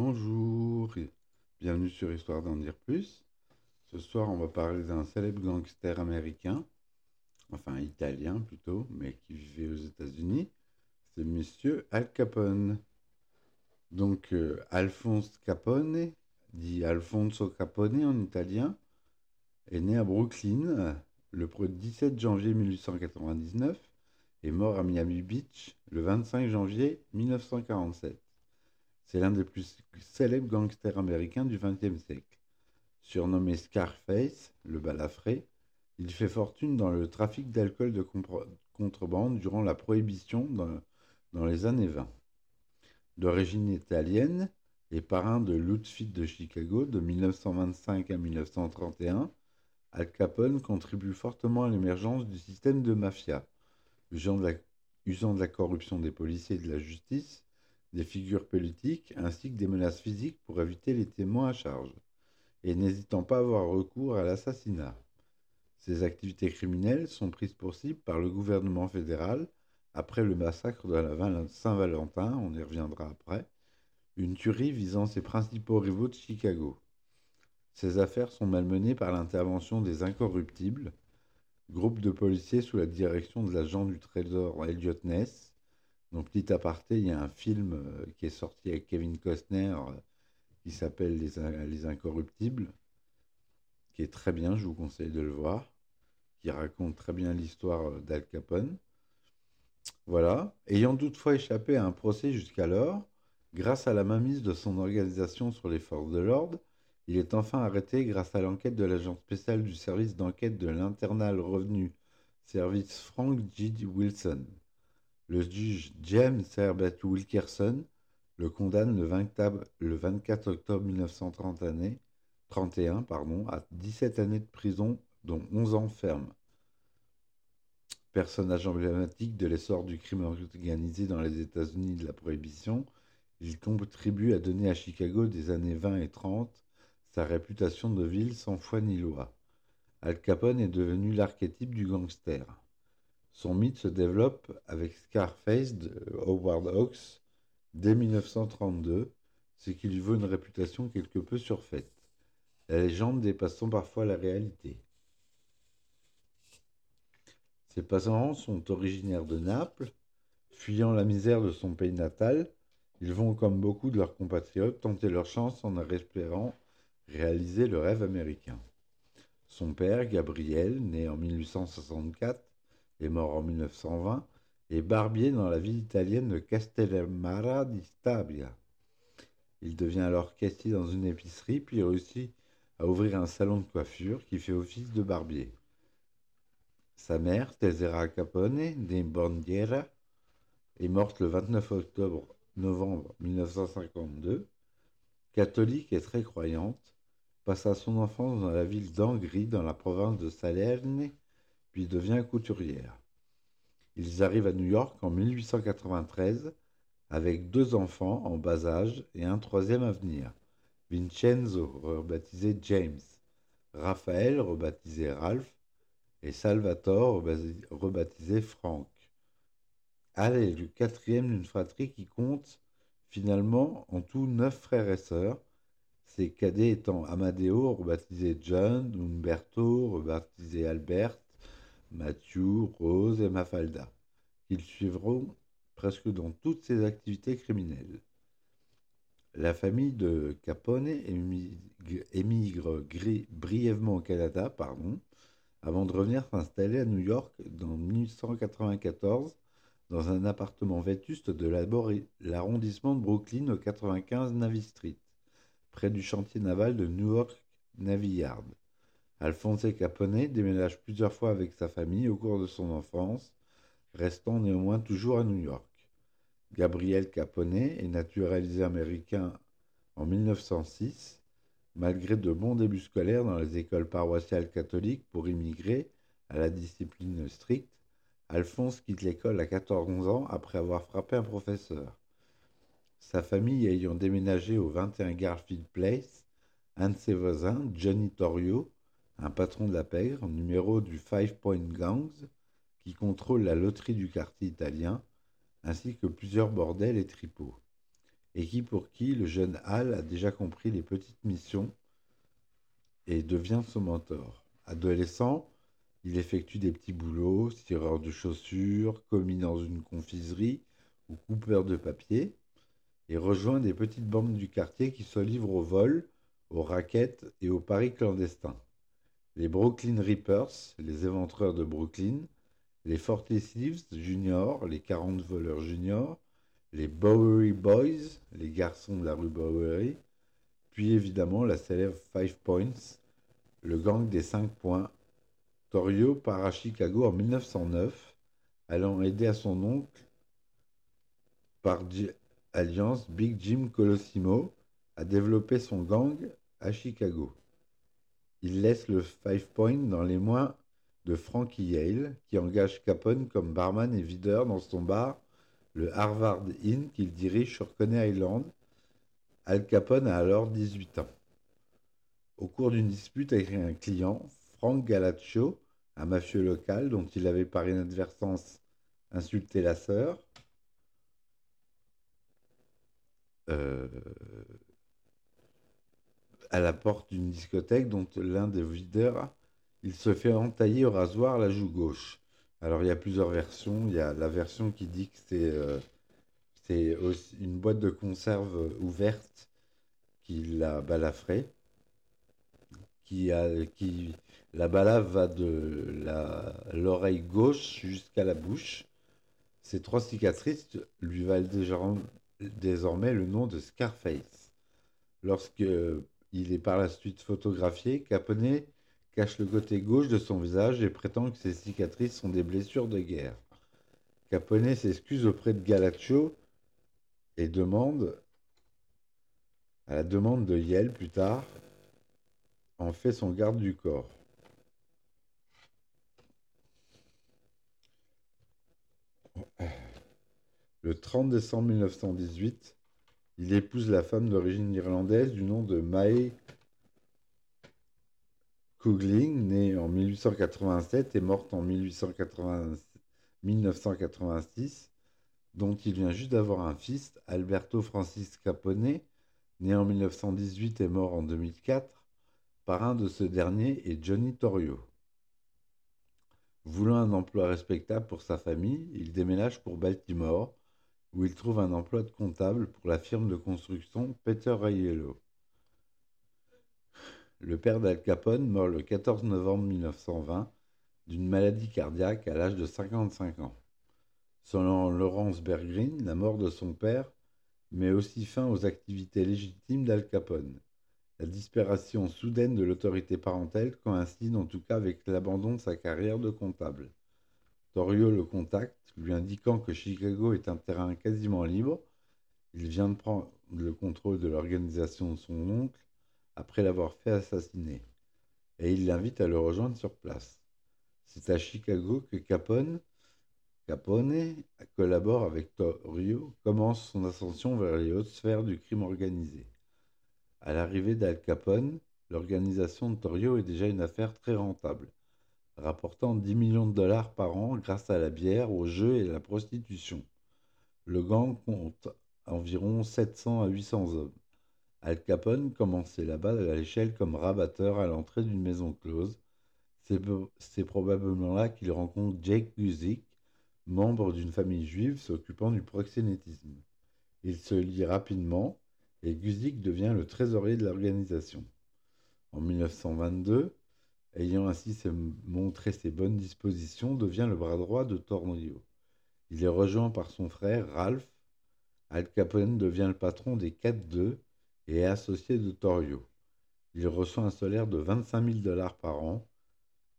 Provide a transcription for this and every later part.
Bonjour bienvenue sur Histoire d'en dire plus. Ce soir, on va parler d'un célèbre gangster américain, enfin italien plutôt, mais qui vivait aux États-Unis. C'est Monsieur Al Capone. Donc, euh, Alphonse Capone, dit Alfonso Capone en italien, est né à Brooklyn le 17 janvier 1899 et mort à Miami Beach le 25 janvier 1947. C'est l'un des plus célèbres gangsters américains du XXe siècle. Surnommé Scarface, le balafré, il fait fortune dans le trafic d'alcool de contrebande durant la prohibition dans, les années 20. D'origine italienne et parrain de l'Outfit de Chicago de 1925 à 1931, Al Capone contribue fortement à l'émergence du système de mafia, usant de la corruption des policiers et de la justice des figures politiques ainsi que des menaces physiques pour éviter les témoins à charge, et n'hésitant pas à avoir recours à l'assassinat. Ces activités criminelles sont prises pour cible par le gouvernement fédéral après le massacre de la Saint-Valentin, on y reviendra après, une tuerie visant ses principaux rivaux de Chicago. Ces affaires sont malmenées par l'intervention des Incorruptibles, groupe de policiers sous la direction de l'agent du Trésor Elliot Ness, donc, petit aparté, il y a un film euh, qui est sorti avec Kevin Costner euh, qui s'appelle Les, Incorruptibles, qui est très bien, je vous conseille de le voir, qui raconte très bien l'histoire euh, d'Al Capone. Voilà. Ayant toutefois échappé à un procès jusqu'alors, grâce à la mainmise de son organisation sur les forces de l'ordre, il est enfin arrêté grâce à l'enquête de l'agent spécial du service d'enquête de l'Internal Revenu Service Frank G. Wilson. Le juge James Herbert Wilkerson le condamne le, 24 octobre 1931 pardon, à 17 années de prison, dont 11 ans ferme. Personnage emblématique de l'essor du crime organisé dans les États-Unis de la Prohibition, il contribue à donner à Chicago des années 20 et 30 sa réputation de ville sans foi ni loi. Al Capone est devenu l'archétype du gangster. Son mythe se développe avec Scarface de Howard Hawks dès 1932, ce qui lui vaut une réputation quelque peu surfaite. La légende dépassant parfois la réalité. Ses parents sont originaires de Naples. Fuyant la misère de son pays natal, ils vont, comme beaucoup de leurs compatriotes, tenter leur chance en espérant réaliser le rêve américain. Son père, Gabriel, né en 1864, est mort en 1920, est barbier dans la ville italienne de Castellamara di Stabia. Il devient alors caissier dans une épicerie, puis réussit à ouvrir un salon de coiffure qui fait office de barbier. Sa mère, Tesera Capone, née Bandiera, est morte le 29 octobre novembre 1952. Catholique et très croyante, passa son enfance dans la ville d'Angri, dans la province de Salerne, devient couturière. Ils arrivent à New York en 1893 avec deux enfants en bas âge et un troisième à venir. Vincenzo, rebaptisé James, Raphaël, rebaptisé Ralph, et Salvatore, rebaptisé Frank. Al est le quatrième d'une fratrie qui compte finalement en tout neuf frères et sœurs, ses cadets étant Amadeo, rebaptisé John, Umberto, rebaptisé Albert, Mathieu, Rose et Mafalda. Ils suivront presque dans toutes ses activités criminelles. La famille de Capone émigre, brièvement au Canada pardon, avant de revenir s'installer à New York dans 1894 dans un appartement vétuste de l'arrondissement de Brooklyn au 95 Navy Street, près du chantier naval de Newark Navy Yard. Alphonse Capone déménage plusieurs fois avec sa famille au cours de son enfance, restant néanmoins toujours à New York. Gabriel Capone est naturalisé américain en 1906, malgré de bons débuts scolaires dans les écoles paroissiales catholiques pour immigrer à la discipline stricte. Alphonse quitte l'école à 14 ans après avoir frappé un professeur. Sa famille ayant déménagé au 21 Garfield Place, un de ses voisins, Johnny Torrio, un patron de la pègre, numéro du Five Point Gangs, qui contrôle la loterie du quartier italien, ainsi que plusieurs bordels et tripots. et qui pour qui le jeune Hal a déjà compris les petites missions et devient son mentor. Adolescent, il effectue des petits boulots, tireur de chaussures, commis dans une confiserie ou coupeur de papier, et rejoint des petites bandes du quartier qui se livrent au vol, aux raquettes et aux paris clandestins. Les Brooklyn Reapers, les éventreurs de Brooklyn, les Forty Thieves Junior, les 40 voleurs juniors, les Bowery Boys, les garçons de la rue Bowery, puis évidemment la célèbre Five Points, le gang des 5 points. Torio part à Chicago en 1909, allant aider à son oncle par alliance Big Jim Colosimo à développer son gang à Chicago. Il laisse le Five Points dans les mains de Frankie Yale, qui engage Capone comme barman et videur dans son bar, le Harvard Inn, qu'il dirige sur Coney Island. Al Capone a alors 18 ans. Au cours d'une dispute avec un client, Frank Galaccio, un mafieux local dont il avait par inadvertance insulté la sœur, euh, à la porte d'une discothèque dont l'un des videurs, il se fait entailler au rasoir la joue gauche. Alors il y a plusieurs versions. Il y a la version qui dit que c'est euh, une boîte de conserve ouverte qui la balafrait qui a, qui, la balave va de l'oreille gauche jusqu'à la bouche. Ces trois cicatrices lui valent désormais le nom de Scarface. Lorsque il est par la suite photographié, Capone cache le côté gauche de son visage et prétend que ces cicatrices sont des blessures de guerre. Capone s'excuse auprès de Galaccio et demande, à la demande de Yale plus tard, en fait son garde du corps. Le 30 décembre 1918, il épouse la femme d'origine irlandaise du nom de Mae Coughlin, née en 1887 et morte en 1986, dont il vient juste d'avoir un fils, Alberto Francis Capone, né en 1918 et mort en 2004, Parrain de ce dernier est Johnny Torrio. Voulant un emploi respectable pour sa famille, il déménage pour Baltimore, où il trouve un emploi de comptable pour la firme de construction Peter Aiello. Le père d'Al Capone meurt le 14 novembre 1920 d'une maladie cardiaque à l'âge de 55 ans. Selon Laurence Bergrin, la mort de son père met aussi fin aux activités légitimes d'Al Capone. La disparition soudaine de l'autorité parentale coïncide en tout cas avec l'abandon de sa carrière de comptable. Torio le contacte, lui indiquant que Chicago est un terrain quasiment libre. Il vient de prendre le contrôle de l'organisation de son oncle après l'avoir fait assassiner, et il l'invite à le rejoindre sur place. C'est à Chicago que Capone, Capone collabore avec Torio, commence son ascension vers les hautes sphères du crime organisé. À l'arrivée d'Al Capone, l'organisation de Torio est déjà une affaire très rentable, rapportant 10 millions de dollars par an grâce à la bière, aux jeux et à la prostitution. Le gang compte environ 700 à 800 hommes. Al Capone commençait là-bas à l'échelle comme rabatteur à l'entrée d'une maison close. C'est probablement là qu'il rencontre Jake Guzik, membre d'une famille juive s'occupant du proxénétisme. Il se lie rapidement et Guzik devient le trésorier de l'organisation. En 1922, ayant ainsi montré ses bonnes dispositions, devient le bras droit de Tornio. Il est rejoint par son frère Ralph. Al Capone devient le patron des 4-2 et associé de Torio. Il reçoit un salaire de 25 000 dollars par an,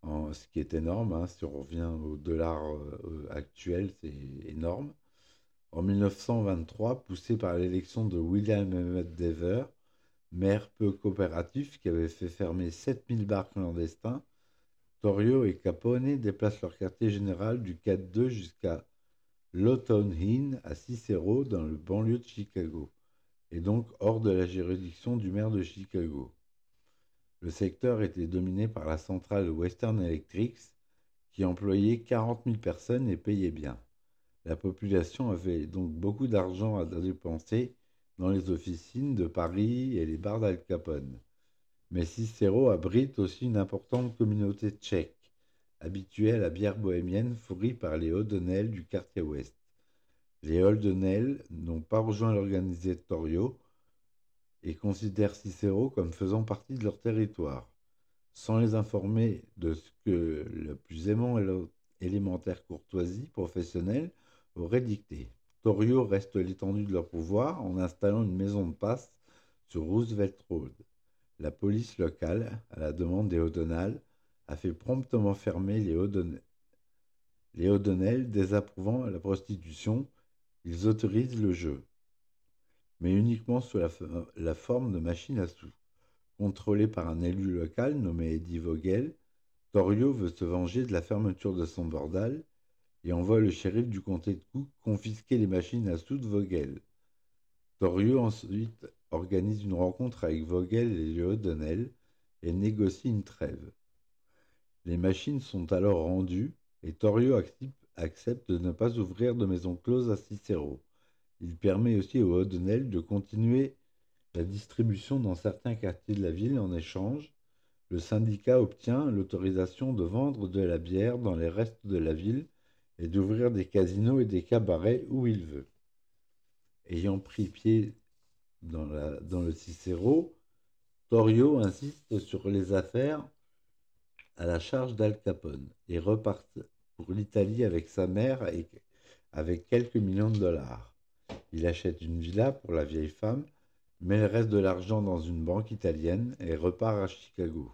ce qui est énorme. Hein, si on revient au dollar euh, actuel, c'est énorme. En 1923, poussé par l'élection de William Emmett Dever, maire peu coopératif qui avait fait fermer 7000 bars clandestins, Torio et Capone déplacent leur quartier général du 4-2 jusqu'à Lawton Inn à Cicero dans le banlieue de Chicago, et donc hors de la juridiction du maire de Chicago. Le secteur était dominé par la centrale Western Electric qui employait 40 000 personnes et payait bien. La population avait donc beaucoup d'argent à dépenser dans les officines de Paris et les bars d'Al Capone. Mais Cicero abrite aussi une importante communauté tchèque, habituée à la bière bohémienne fourrie par les O'Donnell du quartier ouest. Les O'Donnell n'ont pas rejoint Torio et considèrent Cicero comme faisant partie de leur territoire, sans les informer de ce que le plus aimant élémentaire courtoisie professionnelle aurait dicté. Torio reste l'étendue de leur pouvoir en installant une maison de passe sur Roosevelt Road. La police locale, à la demande des O'Donnell, a fait promptement fermer les O'Donnell. Les O'Donnell, désapprouvant la prostitution, ils autorisent le jeu, mais uniquement sous la, forme de machines à sous. Contrôlé par un élu local nommé Eddie Vogel, Torio veut se venger de la fermeture de son bordel et envoie le shérif du comté de Cook confisquer les machines à sous de Vogel. Torio ensuite organise une rencontre avec Vogel et les O'Donnell et négocie une trêve. Les machines sont alors rendues et Torio accepte de ne pas ouvrir de maison close à Cicero. Il permet aussi aux O'Donnell de continuer la distribution dans certains quartiers de la ville en échange le syndicat obtient l'autorisation de vendre de la bière dans les restes de la ville et d'ouvrir des casinos et des cabarets où il veut. Ayant pris pied dans, le Cicero, Torio insiste sur les affaires à la charge d'Al Capone et repart pour l'Italie avec sa mère et avec quelques millions de dollars. Il achète une villa pour la vieille femme, met le reste de l'argent dans une banque italienne et repart à Chicago.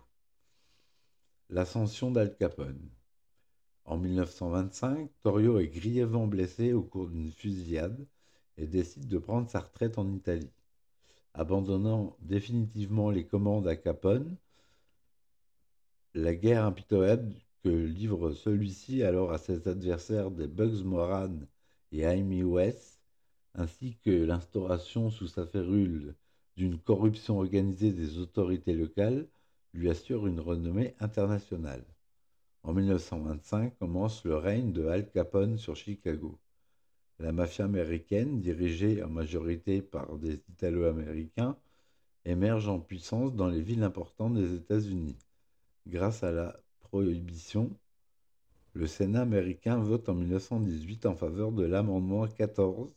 L'ascension d'Al Capone. En 1925, Torio est grièvement blessé au cours d'une fusillade et décide de prendre sa retraite en Italie. Abandonnant définitivement les commandes à Capone, la guerre impitoyable que livre celui-ci alors à ses adversaires des Bugs Moran et Amy West, ainsi que l'instauration sous sa férule d'une corruption organisée des autorités locales, lui assure une renommée internationale. En 1925 commence le règne de Al Capone sur Chicago. La mafia américaine, dirigée en majorité par des Italo-Américains, émerge en puissance dans les villes importantes des États-Unis. Grâce à la prohibition, le Sénat américain vote en 1918 en faveur de l'amendement 14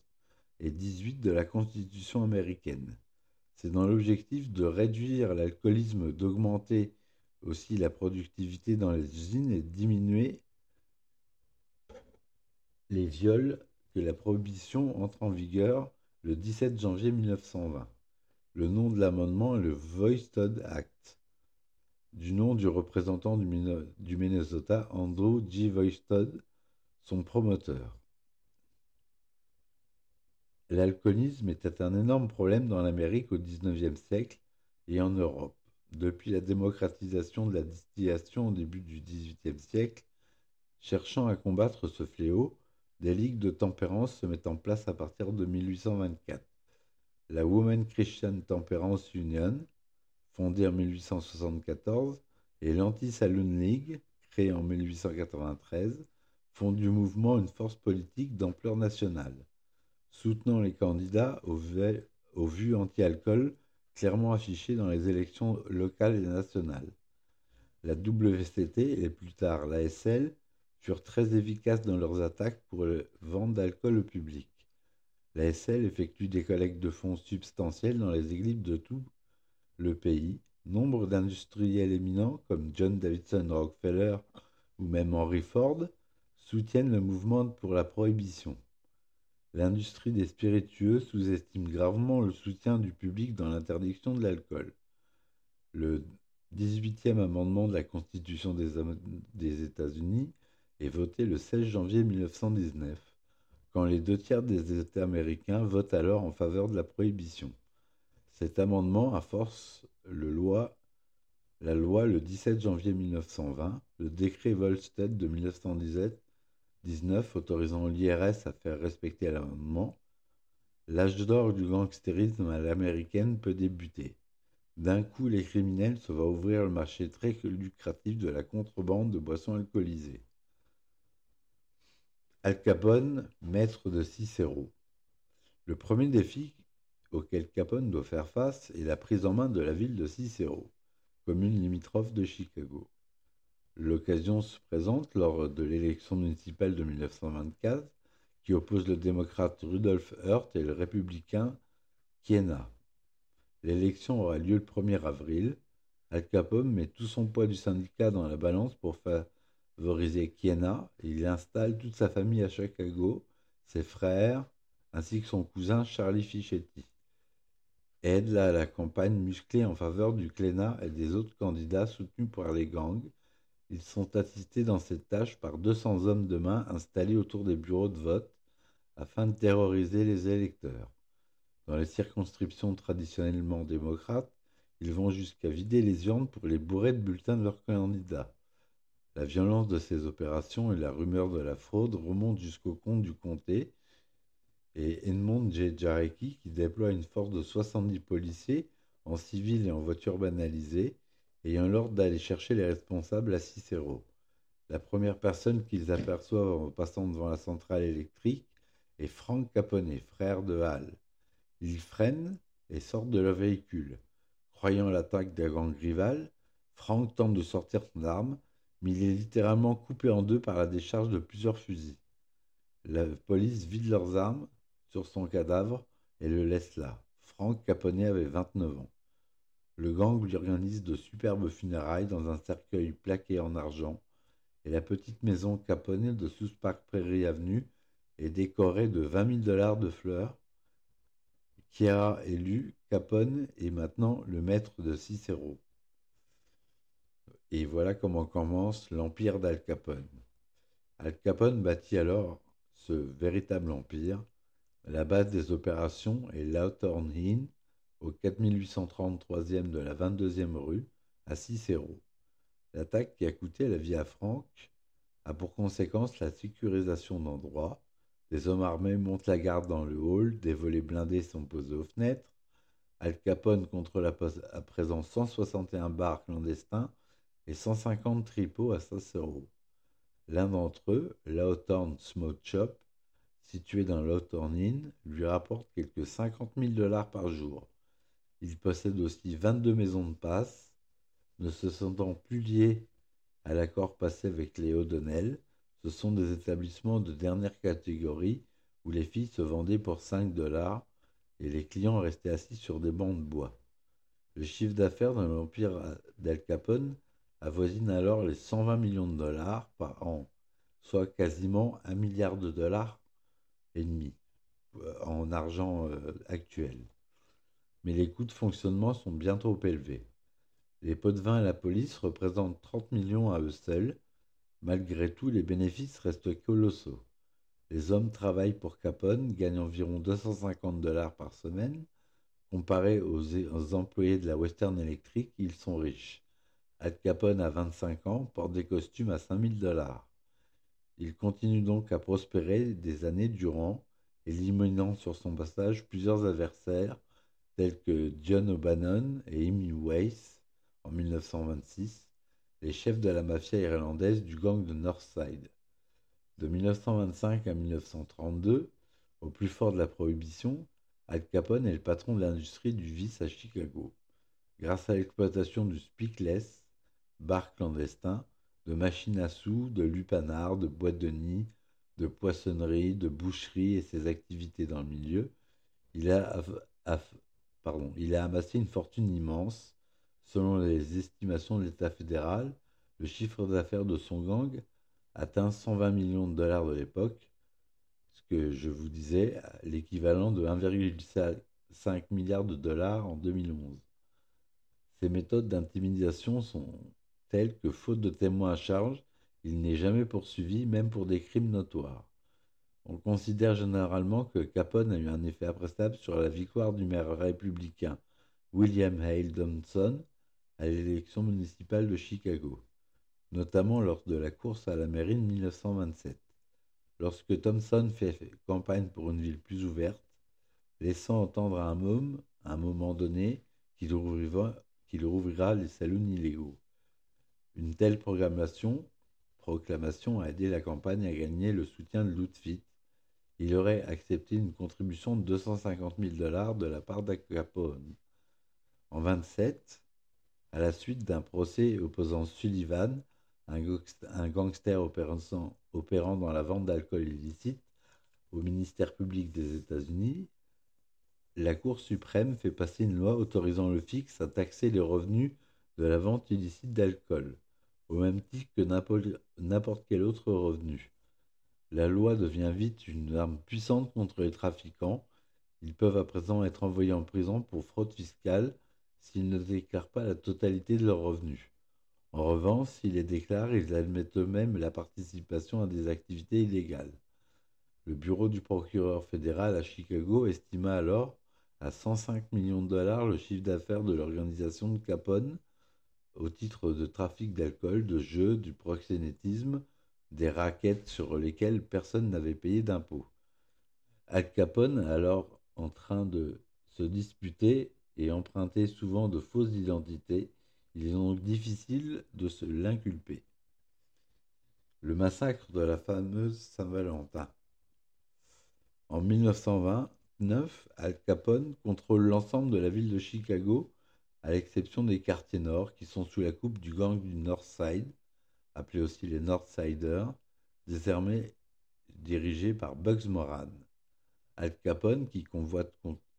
et 18 de la Constitution américaine. C'est dans l'objectif de réduire l'alcoolisme, d'augmenter aussi la productivité dans les usines et de diminuer les viols que la prohibition entre en vigueur le 17 janvier 1920. Le nom de l'amendement est le Voistod Act, du nom du représentant du, Minnesota, Andrew G. Voistod, son promoteur. L'alcoolisme était un énorme problème dans l'Amérique au XIXe siècle et en Europe. Depuis la démocratisation de la distillation au début du XVIIIe siècle, cherchant à combattre ce fléau, des ligues de tempérance se mettent en place à partir de 1824. La Women Christian Temperance Union, fondée en 1874, et l'Anti-Saloon League, créée en 1893, font du mouvement une force politique d'ampleur nationale soutenant les candidats aux, vues anti-alcool clairement affichées dans les élections locales et nationales. La WCT et plus tard l'ASL furent très efficaces dans leurs attaques pour le vente d'alcool au public. L'ASL effectue des collectes de fonds substantiels dans les églises de tout le pays. Nombre d'industriels éminents comme John Davidson Rockefeller ou même Henry Ford soutiennent le mouvement pour la prohibition. L'industrie des spiritueux sous-estime gravement le soutien du public dans l'interdiction de l'alcool. Le 18e amendement de la Constitution des, États-Unis est voté le 16 janvier 1919, quand les deux tiers des États américains votent alors en faveur de la prohibition. Cet amendement a force le loi, la loi le 17 janvier 1920, le décret Volstead de 1917 19 autorisant l'IRS à faire respecter l'amendement, l'âge d'or du gangstérisme à l'américaine peut débuter. D'un coup, les criminels se voient ouvrir le marché très lucratif de la contrebande de boissons alcoolisées. Al Capone, maître de Cicero. Le premier défi auquel Capone doit faire face est la prise en main de la ville de Cicero, commune limitrophe de Chicago. L'occasion se présente lors de l'élection municipale de 1924 qui oppose le démocrate Rudolf Hurt et le républicain Kiena. L'élection aura lieu le 1er avril. Al Capone met tout son poids du syndicat dans la balance pour favoriser Kiena il installe toute sa famille à Chicago, ses frères, ainsi que son cousin Charlie Fischetti. Aide à la campagne musclée en faveur du Clénat et des autres candidats soutenus par les gangs. Ils sont assistés dans cette tâche par 200 hommes de main installés autour des bureaux de vote afin de terroriser les électeurs. Dans les circonscriptions traditionnellement démocrates, ils vont jusqu'à vider les urnes pour les bourrer de bulletins de leurs candidats. La violence de ces opérations et la rumeur de la fraude remontent jusqu'au compte du comté et Edmond J. Jarecki qui déploie une force de 70 policiers en civil et en voiture banalisée, ayant l'ordre d'aller chercher les responsables à Cicero. La première personne qu'ils aperçoivent en passant devant la centrale électrique est Frank Capone, frère de Hal. Ils freinent et sortent de leur véhicule. Croyant l'attaque d'un gang rival, Frank tente de sortir son arme, mais il est littéralement coupé en deux par la décharge de plusieurs fusils. La police vide leurs armes sur son cadavre et le laisse là. Frank Capone avait 29 ans. Le gang lui organise de superbes funérailles dans un cercueil plaqué en argent, et la petite maison Capone de South Park Prairie Avenue est décorée de 20 000 dollars de fleurs. Chiara élu, Capone est maintenant le maître de Cicero. Et voilà comment commence l'empire d'Al Capone. Al Capone bâtit alors ce véritable empire la base des opérations est Lawthorne Inn, au 4833e de la 22e rue, à Cicero. L'attaque qui a coûté la vie à Franck a pour conséquence la sécurisation d'endroits. Des hommes armés montent la garde dans le hall, des volets blindés sont posés aux fenêtres. Al Capone contrôle à présent 161 bars clandestins et 150 tripots à Cicero. L'un d'entre eux, Lawthorne Smoke Shop, situé dans l'Autornine, lui rapporte quelques 50 000 dollars par jour. Il possède aussi 22 maisons de passe, ne se sentant plus lié à l'accord passé avec les O'Donnell. Ce sont des établissements de dernière catégorie où les filles se vendaient pour 5 dollars et les clients restaient assis sur des bancs de bois. Le chiffre d'affaires dans l'empire d'Al Capone avoisine alors les 120 millions de dollars par an, soit quasiment un milliard de dollars demi euh, en argent euh, actuel. Mais les coûts de fonctionnement sont bien trop élevés. Les pots de vin et la police représentent 30 millions à eux seuls. Malgré tout, les bénéfices restent colossaux. Les hommes travaillent pour Capone, gagnent environ 250 dollars par semaine. Comparé aux, employés de la Western Electric, ils sont riches. Al Capone a 25 ans, porte des costumes à 5000 dollars. Il continue donc à prospérer des années durant, éliminant sur son passage plusieurs adversaires tels que John O'Bannon et Amy Weiss en 1926, les chefs de la mafia irlandaise du gang de Northside. De 1925 à 1932, au plus fort de la prohibition, Al Capone est le patron de l'industrie du vice à Chicago. Grâce à l'exploitation du speakless, bar clandestin, de machines à sous, de lupanards, de boîtes de nid, de poissonnerie, de boucherie et ses activités dans le milieu, il a, il a amassé une fortune immense. Selon les estimations de l'État fédéral, le chiffre d'affaires de son gang atteint 120 millions de dollars de l'époque, ce que je vous disais, l'équivalent de 1,5 milliard de dollars en 2011. Ces méthodes d'intimidation sont tel que, faute de témoins à charge, il n'est jamais poursuivi, même pour des crimes notoires. On considère généralement que Capone a eu un effet appréciable sur la victoire du maire républicain William Hale Thompson à l'élection municipale de Chicago, notamment lors de la course à la mairie de 1927. Lorsque Thompson fait campagne pour une ville plus ouverte, laissant entendre à un môme, à un moment donné, qu'il rouvrira, rouvrira les salons illégaux. Une telle proclamation a aidé la campagne à gagner le soutien de Lutfit, il aurait accepté une contribution de 250 000 dollars de la part d'Al Capone. En 27, à la suite d'un procès opposant Sullivan, un gangster opérant dans la vente d'alcool illicite, au ministère public des États-Unis, la Cour suprême fait passer une loi autorisant le fixe à taxer les revenus de la vente illicite d'alcool, au même titre que n'importe quel autre revenu. La loi devient vite une arme puissante contre les trafiquants. Ils peuvent à présent être envoyés en prison pour fraude fiscale s'ils ne déclarent pas la totalité de leurs revenus. En revanche, s'ils les déclarent, ils admettent eux-mêmes la participation à des activités illégales. Le bureau du procureur fédéral à Chicago estima alors à 105 millions de dollars le chiffre d'affaires de l'organisation de Capone au titre de trafic d'alcool, de jeux, du proxénétisme, des raquettes sur lesquelles personne n'avait payé d'impôts. Al Capone, alors en train de se disputer et emprunter souvent de fausses identités, il est donc difficile de se l'inculper. Le massacre de la fameuse Saint-Valentin. En 1929, Al Capone contrôle l'ensemble de la ville de Chicago, à l'exception des quartiers nord qui sont sous la coupe du gang du North Side, appelé aussi les Northsiders, désormais dirigé par Bugs Moran. Al Capone, qui convoite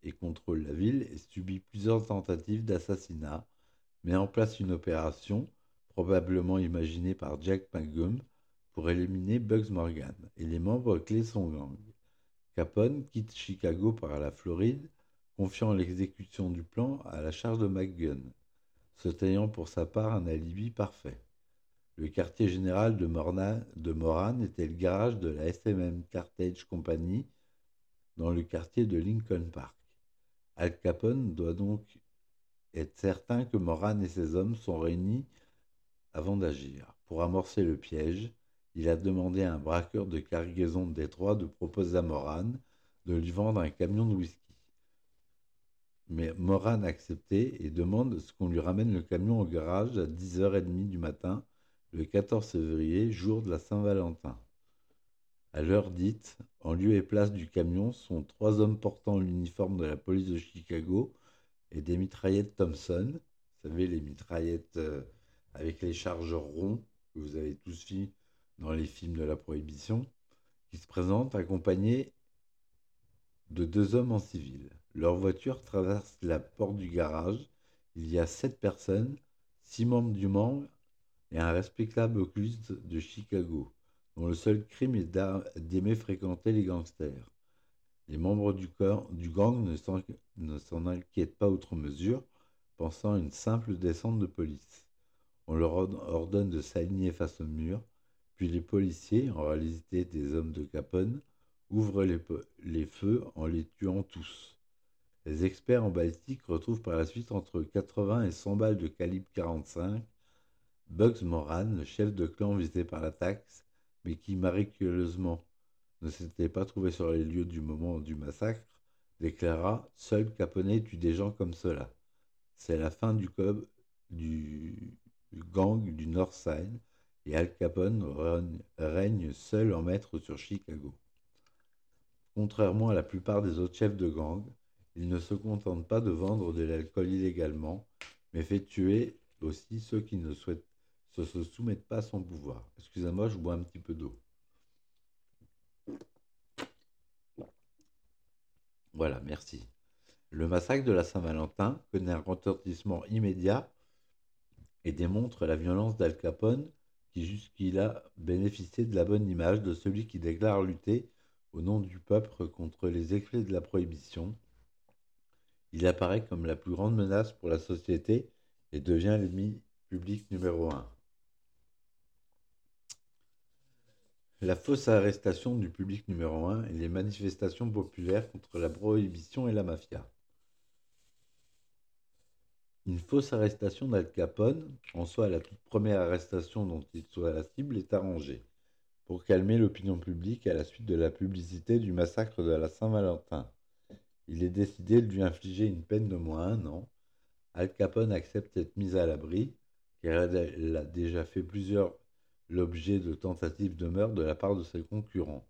et contrôle la ville, et subit plusieurs tentatives d'assassinat, met en place une opération, probablement imaginée par Jack McGum, pour éliminer Bugs Morgan et les membres clés de son gang. Capone quitte Chicago par la Floride, confiant l'exécution du plan à la charge de McGun, se tenant pour sa part un alibi parfait. Le quartier général de, Moran était le garage de la SMM Cartage Company dans le quartier de Lincoln Park. Al Capone doit donc être certain que Moran et ses hommes sont réunis avant d'agir. Pour amorcer le piège, il a demandé à un braqueur de cargaison de Détroit de proposer à Moran de lui vendre un camion de whisky. Mais Moran a accepté et demande ce qu'on lui ramène le camion au garage à 10h30 du matin le 14 février, jour de la Saint-Valentin. À l'heure dite, en lieu et place du camion sont trois hommes portant l'uniforme de la police de Chicago et des mitraillettes Thompson. Vous savez, les mitraillettes euh, avec les chargeurs ronds que vous avez tous vu dans les films de la Prohibition, qui se présentent accompagnés de deux hommes en civil. Leur voiture traverse la porte du garage. Il y a sept personnes, six membres du membre et un respectable oculiste de Chicago, dont le seul crime est d'aimer fréquenter les gangsters. Les membres du, du gang ne s'en inquiètent pas outre mesure, pensant à une simple descente de police. On leur ordonne de s'aligner face au mur, puis les policiers, en réalité des hommes de Capone, ouvrent les, les feux en les tuant tous. Les experts en balistique retrouvent par la suite entre 80 et 100 balles de calibre 45 Bugs Moran, le chef de clan visé par la taxe, mais qui miraculeusement ne s'était pas trouvé sur les lieux du moment du massacre, déclara Seul Capone tue des gens comme cela. C'est la fin du, du, gang du Northside et Al Capone règne seul en maître sur Chicago. Contrairement à la plupart des autres chefs de gang, il ne se contente pas de vendre de l'alcool illégalement, mais fait tuer aussi ceux qui ne souhaitent ne se soumettent pas à son pouvoir. Excusez-moi, je bois un petit peu d'eau. Voilà, merci. Le massacre de la Saint-Valentin connaît un retentissement immédiat et démontre la violence d'Al Capone qui jusqu'il bénéficié de la bonne image de celui qui déclare lutter au nom du peuple contre les effets de la prohibition. Il apparaît comme la plus grande menace pour la société et devient l'ennemi public numéro un. La fausse arrestation du public numéro un et les manifestations populaires contre la prohibition et la mafia. Une fausse arrestation d'Al Capone, en soi la toute première arrestation dont il soit la cible, est arrangée pour calmer l'opinion publique à la suite de la publicité du massacre de la Saint-Valentin. Il est décidé de lui infliger une peine de moins un an. Al Capone accepte d'être mis à l'abri, car elle a déjà fait plusieurs l'objet de tentatives de meurtre de la part de ses concurrents.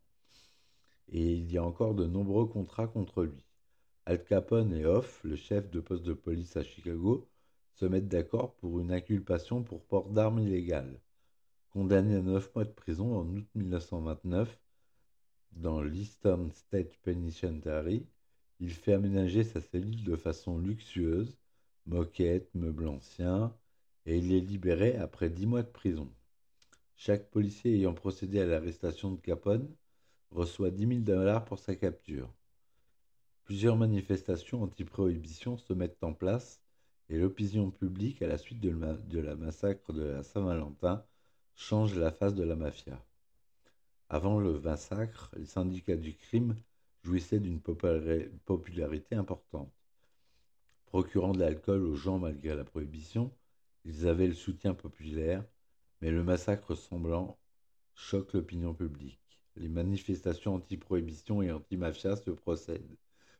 et il y a encore de nombreux contrats contre lui. Al Capone et Hoff, le chef de poste de police à Chicago, se mettent d'accord pour une inculpation pour port d'armes illégales. Condamné à neuf mois de prison en août 1929 dans l'Eastern State Penitentiary, il fait aménager sa cellule de façon luxueuse, moquette, meubles anciens, et il est libéré après dix mois de prison. Chaque policier ayant procédé à l'arrestation de Capone reçoit 10 000 dollars pour sa capture. Plusieurs manifestations anti-prohibition se mettent en place et l'opinion publique, à la suite de, la massacre de la Saint-Valentin, change la face de la mafia. Avant le massacre, les syndicats du crime jouissaient d'une popularité importante. Procurant de l'alcool aux gens malgré la prohibition, ils avaient le soutien populaire, mais le massacre semblant choque l'opinion publique les manifestations anti-prohibition et anti-mafia se,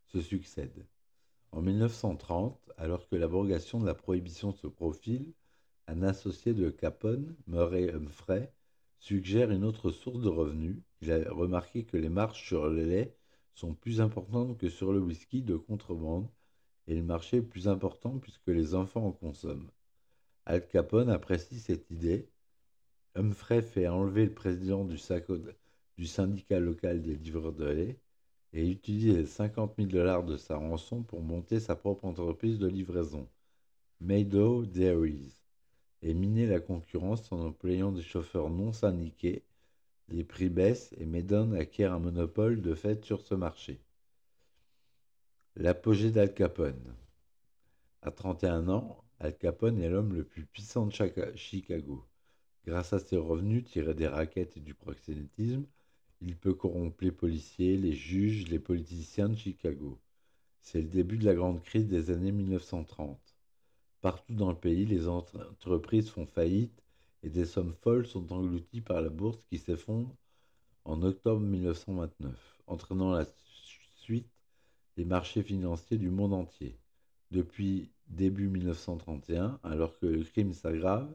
se succèdent. En 1930, alors que l'abrogation de la prohibition se profile, un associé de Capone, Murray Humphrey, suggère une autre source de revenus. Il a remarqué que les marges sur le lait sont plus importantes que sur le whisky de contrebande et le marché est plus important puisque les enfants en consomment. Al Capone apprécie cette idée. Humphrey fait enlever le président du, syndicat local des livreurs de lait et utilise les 50 000 dollars de sa rançon pour monter sa propre entreprise de livraison, Maido Dairies, et miner la concurrence en employant des chauffeurs non syndiqués. Les prix baissent et Maidon acquiert un monopole de fait sur ce marché. L'apogée d'Al Capone. À 31 ans, Al Capone est l'homme le plus puissant de Chicago. Grâce à ses revenus tirés des raquettes et du proxénétisme, il peut corrompre les policiers, les juges, les politiciens de Chicago. C'est le début de la grande crise des années 1930. Partout dans le pays, les entreprises font faillite et des sommes folles sont englouties par la bourse qui s'effondre en octobre 1929, entraînant la suite les marchés financiers du monde entier. Depuis début 1931, alors que le crime s'aggrave,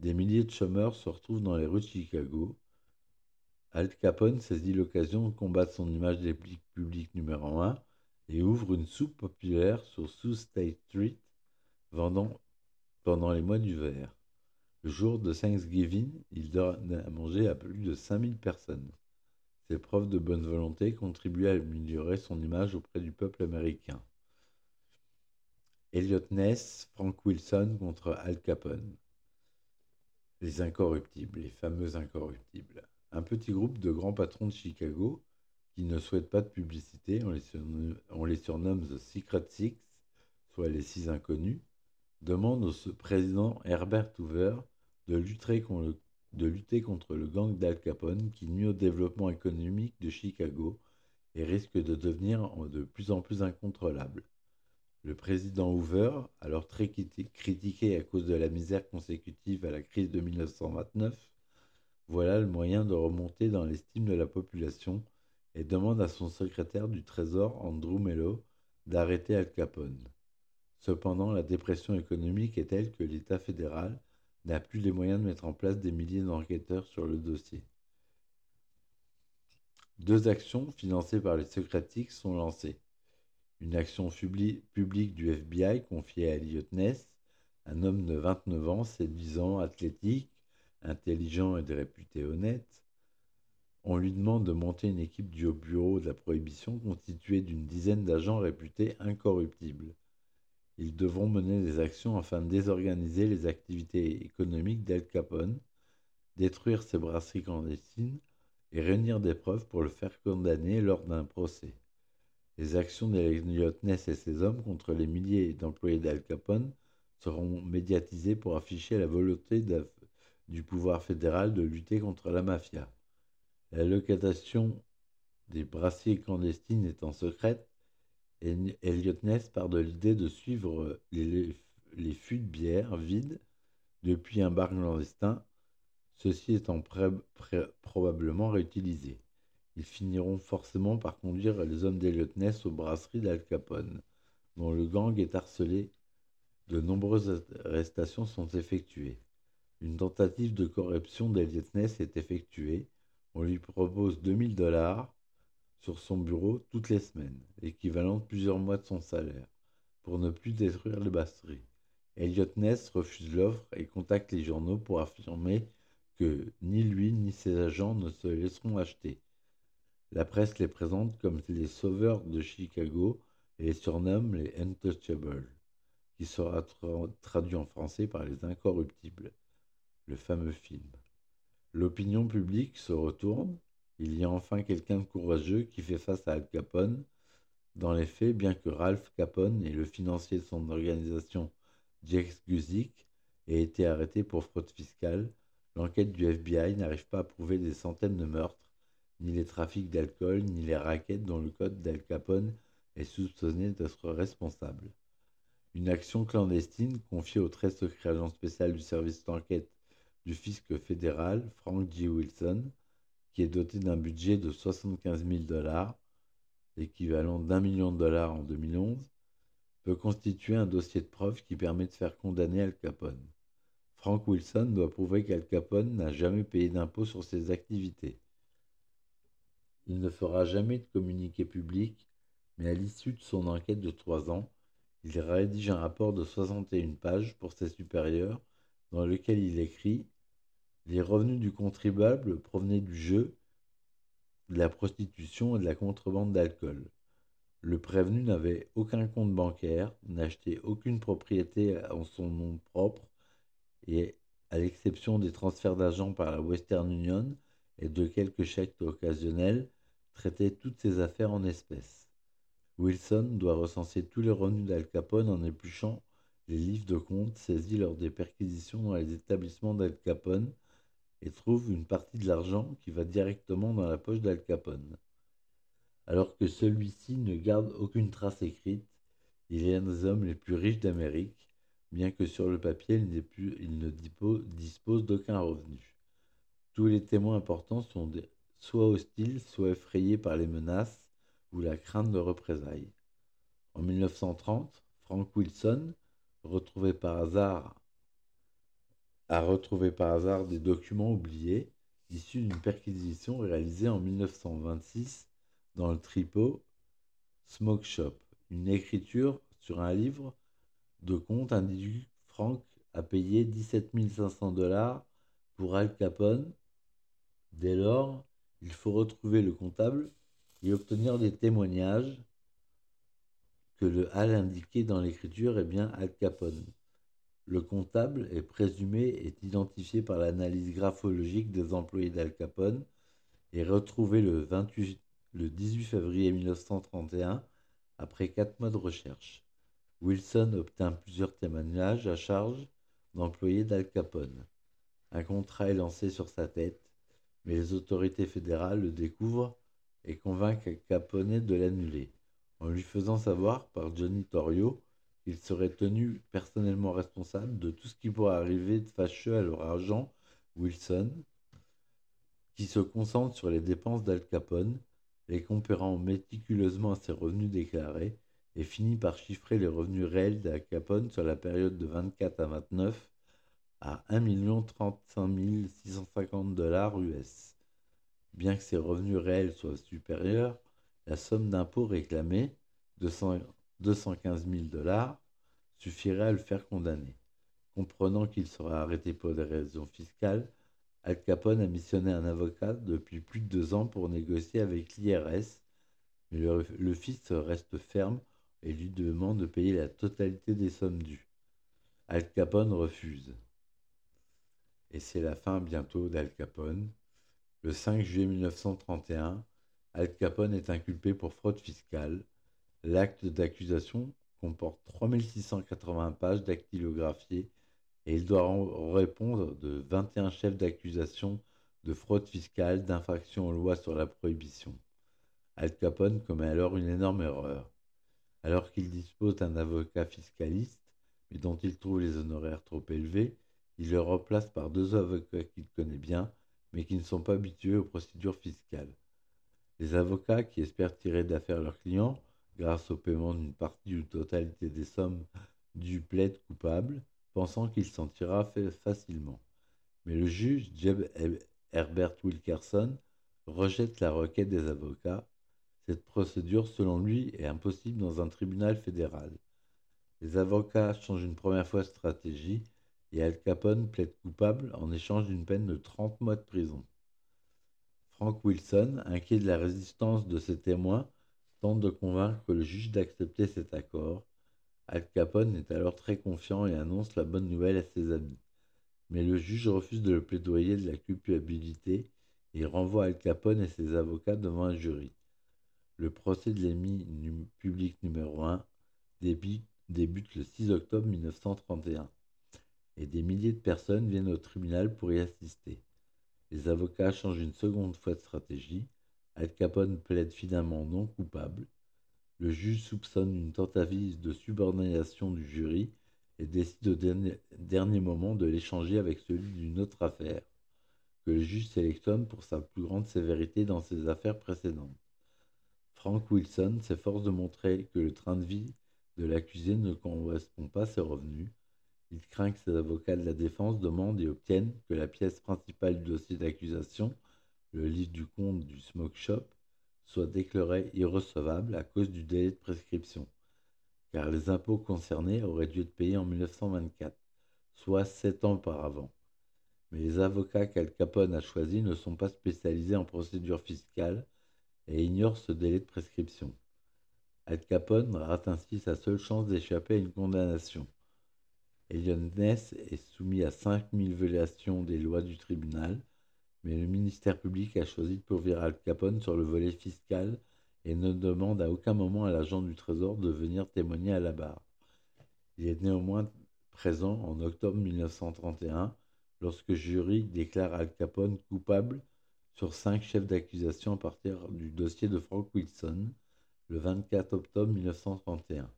des milliers de chômeurs se retrouvent dans les rues de Chicago, Al Capone saisit l'occasion de combattre son image des public numéro un et ouvre une soupe populaire sur Sioux State Street vendant pendant les mois d'hiver. Le jour de Thanksgiving, il donne à manger à plus de 5000 personnes. Ses preuves de bonne volonté contribuaient à améliorer son image auprès du peuple américain. Elliot Ness, Frank Wilson contre Al Capone. Les incorruptibles, les fameux incorruptibles un petit groupe de grands patrons de Chicago qui ne souhaitent pas de publicité, on les, surnomme, The Secret Six, soit les six inconnus, demandent au président Herbert Hoover de lutter contre le gang d'Al Capone qui nuit au développement économique de Chicago et risque de devenir de plus en plus incontrôlable. Le président Hoover, alors très critiqué à cause de la misère consécutive à la crise de 1929, voilà le moyen de remonter dans l'estime de la population et demande à son secrétaire du Trésor, Andrew Mello, d'arrêter Al Capone. Cependant, la dépression économique est telle que l'État fédéral n'a plus les moyens de mettre en place des milliers d'enquêteurs sur le dossier. Deux actions financées par les Socratiques sont lancées. Une action publique du FBI confiée à Elliot Ness, un homme de 29 ans, séduisant, athlétique, intelligent et de réputé honnête, on lui demande de monter une équipe du bureau de la prohibition constituée d'une dizaine d'agents réputés incorruptibles. Ils devront mener des actions afin de désorganiser les activités économiques d'El Capone, détruire ses brasseries clandestines et réunir des preuves pour le faire condamner lors d'un procès. Les actions d'Eliot Ness et ses hommes contre les milliers d'employés d'Al Capone seront médiatisées pour afficher la volonté du pouvoir fédéral de lutter contre la mafia. La localisation des brassiers clandestines étant secrète, Elliot Ness part de l'idée de suivre les, fûts de bière vides depuis un bar clandestin, ceux-ci étant probablement réutilisés. Ils finiront forcément par conduire les hommes d'Elliot Ness aux brasseries d'Al Capone, dont le gang est harcelé. De nombreuses arrestations sont effectuées. Une tentative de corruption d'Eliot Ness est effectuée. On lui propose 2000 dollars sur son bureau toutes les semaines, équivalent de plusieurs mois de son salaire, pour ne plus détruire les basseries. Elliot Ness refuse l'offre et contacte les journaux pour affirmer que ni lui ni ses agents ne se laisseront acheter. La presse les présente comme les sauveurs de Chicago et les surnomme les Untouchables, qui sera traduit en français par les Incorruptibles, le fameux film. L'opinion publique se retourne, il y a enfin quelqu'un de courageux qui fait face à Al Capone. Dans les faits, bien que Ralph Capone et le financier de son organisation Jake Guzik ait été arrêté pour fraude fiscale, l'enquête du FBI n'arrive pas à prouver des centaines de meurtres, ni les trafics d'alcool, ni les raquettes dont le code d'Al Capone est soupçonné d'être responsable. Une action clandestine confiée au très secret agent spécial du service d'enquête du fisc fédéral, Frank G. Wilson, qui est doté d'un budget de 75 000 dollars, équivalent d'un million de dollars en 2011, peut constituer un dossier de preuve qui permet de faire condamner Al Capone. Frank Wilson doit prouver qu'Al Capone n'a jamais payé d'impôts sur ses activités. Il ne fera jamais de communiqué public, mais à l'issue de son enquête de trois ans, il rédige un rapport de 61 pages pour ses supérieurs dans lequel il écrit Les revenus du contribuable provenaient du jeu, de la prostitution et de la contrebande d'alcool. Le prévenu n'avait aucun compte bancaire, n'achetait aucune propriété en son nom propre et, à l'exception des transferts d'argent par la Western Union et de quelques chèques occasionnels, traitait toutes ses affaires en espèces. Wilson doit recenser tous les revenus d'Al Capone en épluchant les livres de compte saisis lors des perquisitions dans les établissements d'Al Capone et trouve une partie de l'argent qui va directement dans la poche d'Al Capone alors que celui-ci ne garde aucune trace écrite. Il est un des hommes les plus riches d'Amérique, bien que sur le papier il, ne dispose d'aucun revenu. Tous les témoins importants sont soit hostiles, soit effrayés par les menaces ou la crainte de représailles. En 1930, Frank Wilson, retrouvé par hasard, a retrouvé par hasard des documents oubliés issus d'une perquisition réalisée en 1926 dans le tripot Smoke Shop, une écriture sur un livre de compte indique Frank a payé 17 500 dollars pour Al Capone. Dès lors, il faut retrouver le comptable et obtenir des témoignages que le Al indiqué dans l'écriture est bien Al Capone. Le comptable est présumé et identifié par l'analyse graphologique des employés d'Al Capone et retrouvé le 28 le 18 février 1931, après quatre mois de recherche. Wilson obtint plusieurs témoignages à charge d'employés d'Al Capone. Un contrat est lancé sur sa tête, mais les autorités fédérales le découvrent et convainquent Capone de l'annuler, en lui faisant savoir par Johnny Torrio qu'il serait tenu personnellement responsable de tout ce qui pourrait arriver de fâcheux à leur agent Wilson, qui se concentre sur les dépenses d'Al Capone les comparant méticuleusement à ses revenus déclarés, et finit par chiffrer les revenus réels d'Al Capone sur la période de 24 à 29 à 1 35 650 dollars US. Bien que ses revenus réels soient supérieurs, la somme d'impôt réclamée, 215 000 dollars, suffirait à le faire condamner. Comprenant qu'il sera arrêté pour des raisons fiscales, Al Capone a missionné un avocat depuis plus de deux ans pour négocier avec l'IRS, mais le, fils reste ferme et lui demande de payer la totalité des sommes dues. Al Capone refuse. Et c'est la fin bientôt d'Al Capone. Le 5 juillet 1931, Al Capone est inculpé pour fraude fiscale. L'acte d'accusation comporte 3680 pages dactylographiées et il doit répondre de 21 chefs d'accusation de fraude fiscale, d'infraction aux lois sur la prohibition. Al Capone commet alors une énorme erreur. Alors qu'il dispose d'un avocat fiscaliste, mais dont il trouve les honoraires trop élevés, il le remplace par deux avocats qu'il connaît bien, mais qui ne sont pas habitués aux procédures fiscales. Les avocats qui espèrent tirer d'affaire leurs clients, grâce au paiement d'une partie ou totalité des sommes du plaide coupable, pensant qu'il s'en tirera facilement. Mais le juge Jeb Herbert Wilkerson rejette la requête des avocats. Cette procédure, selon lui, est impossible dans un tribunal fédéral. Les avocats changent une première fois de stratégie et Al Capone plaide coupable en échange d'une peine de 30 mois de prison. Frank Wilson, inquiet de la résistance de ses témoins, tente de convaincre le juge d'accepter cet accord. Al Capone est alors très confiant et annonce la bonne nouvelle à ses amis. Mais le juge refuse de le plaidoyer de la culpabilité et renvoie Al Capone et ses avocats devant un jury. Le procès de l'ennemi public numéro 1 débute le 6 octobre 1931 et des milliers de personnes viennent au tribunal pour y assister. Les avocats changent une seconde fois de stratégie. Al Capone plaide finalement non coupable. Le juge soupçonne une tentative de subordination du jury et décide au dernier, moment de l'échanger avec celui d'une autre affaire, que le juge sélectionne pour sa plus grande sévérité dans ses affaires précédentes. Frank Wilson s'efforce de montrer que le train de vie de l'accusé ne correspond pas à ses revenus. Il craint que ses avocats de la défense demandent et obtiennent que la pièce principale du dossier d'accusation, le livre du compte du smoke shop, soit déclarée irrecevable à cause du délai de prescription, car les impôts concernés auraient dû être payés en 1924, soit sept ans auparavant. Mais les avocats qu'Al Capone a choisis ne sont pas spécialisés en procédure fiscale et ignorent ce délai de prescription. Al Capone rate ainsi sa seule chance d'échapper à une condamnation. Elion Ness est soumis à 5000 violations des lois du tribunal, mais le ministère public a choisi de poursuivre Al Capone sur le volet fiscal et ne demande à aucun moment à l'agent du Trésor de venir témoigner à la barre. Il est néanmoins présent en octobre 1931 lorsque jury déclare Al Capone coupable sur cinq chefs d'accusation à partir du dossier de Frank Wilson, le 24 octobre 1931.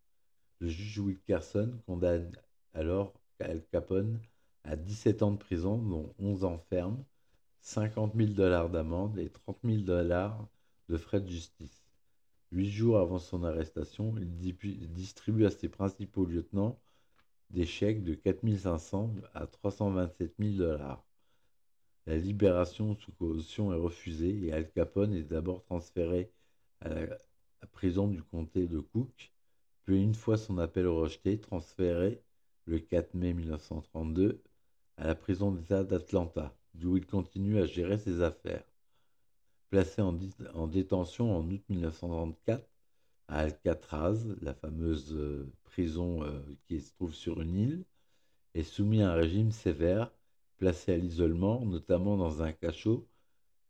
Le juge Wilkerson condamne alors Al Capone à 17 ans de prison, dont 11 ans ferme, 50 000 dollars d'amende et 30 000 dollars de frais de justice. Huit jours avant son arrestation, il distribue à ses principaux lieutenants des chèques de 4 500 à 327 000 dollars. La libération sous caution est refusée et Al Capone est d'abord transféré à la prison du comté de Cook, puis une fois son appel rejeté, transféré le 4 mai 1932 à la prison d'État d'Atlanta, d'où il continue à gérer ses affaires. Placé en, détention en août 1934 à Alcatraz, la fameuse euh, prison euh, qui se trouve sur une île, et soumis à un régime sévère, placé à l'isolement, notamment dans un cachot,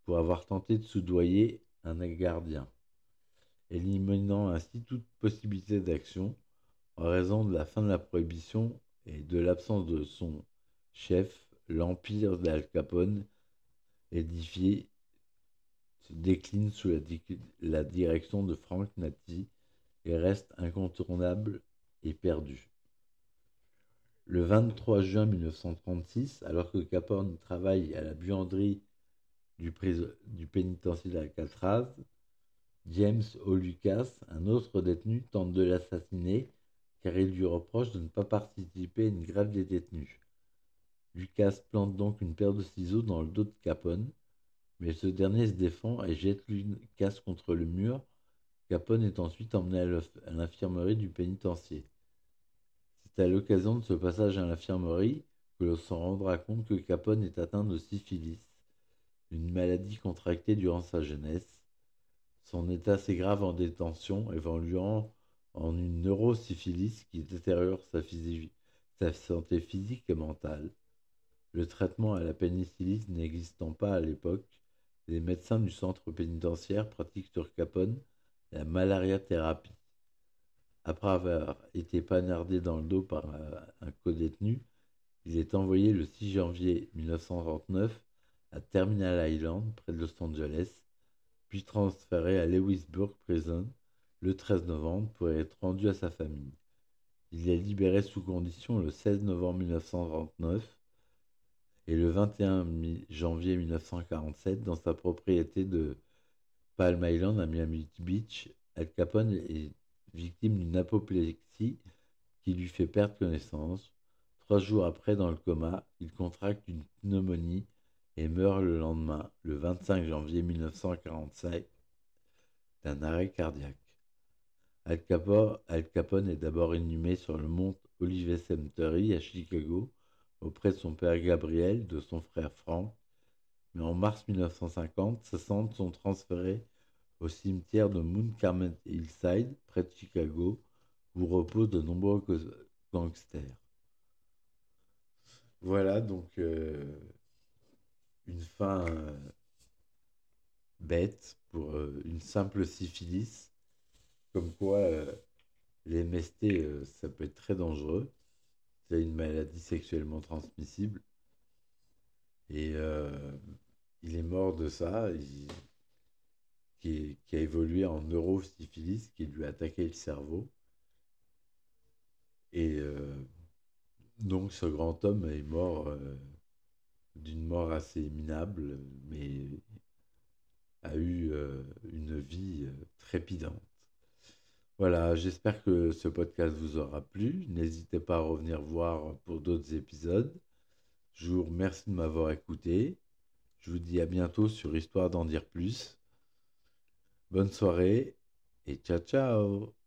pour avoir tenté de soudoyer un gardien éliminant ainsi toute possibilité d'action en raison de la fin de la prohibition et de l'absence de son chef, l'empire d'Al Capone, édifié, se décline sous la, direction de Frank Natti et reste incontournable et perdu. Le 23 juin 1936, alors que Capone travaille à la buanderie du, du pénitencier d'Alcatraz, James O. Lucas, un autre détenu, tente de l'assassiner car il lui reproche de ne pas participer à une grève des détenus. Lucas plante donc une paire de ciseaux dans le dos de Capone, mais ce dernier se défend et jette Lucas contre le mur. Capone est ensuite emmené à l'infirmerie du pénitencier. C'est à l'occasion de ce passage à l'infirmerie que l'on se rendra compte que Capone est atteint de syphilis, une maladie contractée durant sa jeunesse. Son état s'aggrave en détention, évoluant en une neurosyphilis qui détériore sa, sa santé physique et mentale. Le traitement à la pénicilline n'existant pas à l'époque, les médecins du centre pénitentiaire pratiquent sur Capone la malaria-thérapie. Après avoir été panardé dans le dos par un codétenu, il est envoyé le 6 janvier 1939 à Terminal Island, près de Los Angeles, puis transféré à Lewisburg Prison le 13 novembre pour être rendu à sa famille. Il est libéré sous condition le 16 novembre 1939 et le 21 janvier 1947 dans sa propriété de Palm Island à Miami Beach. Al Capone est victime d'une apoplexie qui lui fait perdre connaissance. Trois jours après, dans le coma, il contracte une pneumonie et meurt le lendemain, le 25 janvier 1945, d'un arrêt cardiaque. Al Capone est d'abord inhumé sur le mont Olivet Cemetery à Chicago auprès de son père Gabriel, de son frère Frank, mais en mars 1950, ses cendres sont transférées au cimetière de Mount Carmel Hillside, près de Chicago, où reposent de nombreux gangsters. Voilà donc euh, une fin euh, bête pour euh, une simple syphilis, comme quoi les MST, ça peut être très dangereux. C'est une maladie sexuellement transmissible. Et il est mort de ça, qui, a évolué en neurosyphilis, qui lui a attaqué le cerveau. Et donc ce grand homme est mort euh, d'une mort assez minable, mais a eu euh, une vie euh, trépidante. Voilà, j'espère que ce podcast vous aura plu. N'hésitez pas à revenir voir pour d'autres épisodes. Je vous remercie de m'avoir écouté. Je vous dis à bientôt sur Histoire d'en dire plus. Bonne soirée et ciao ciao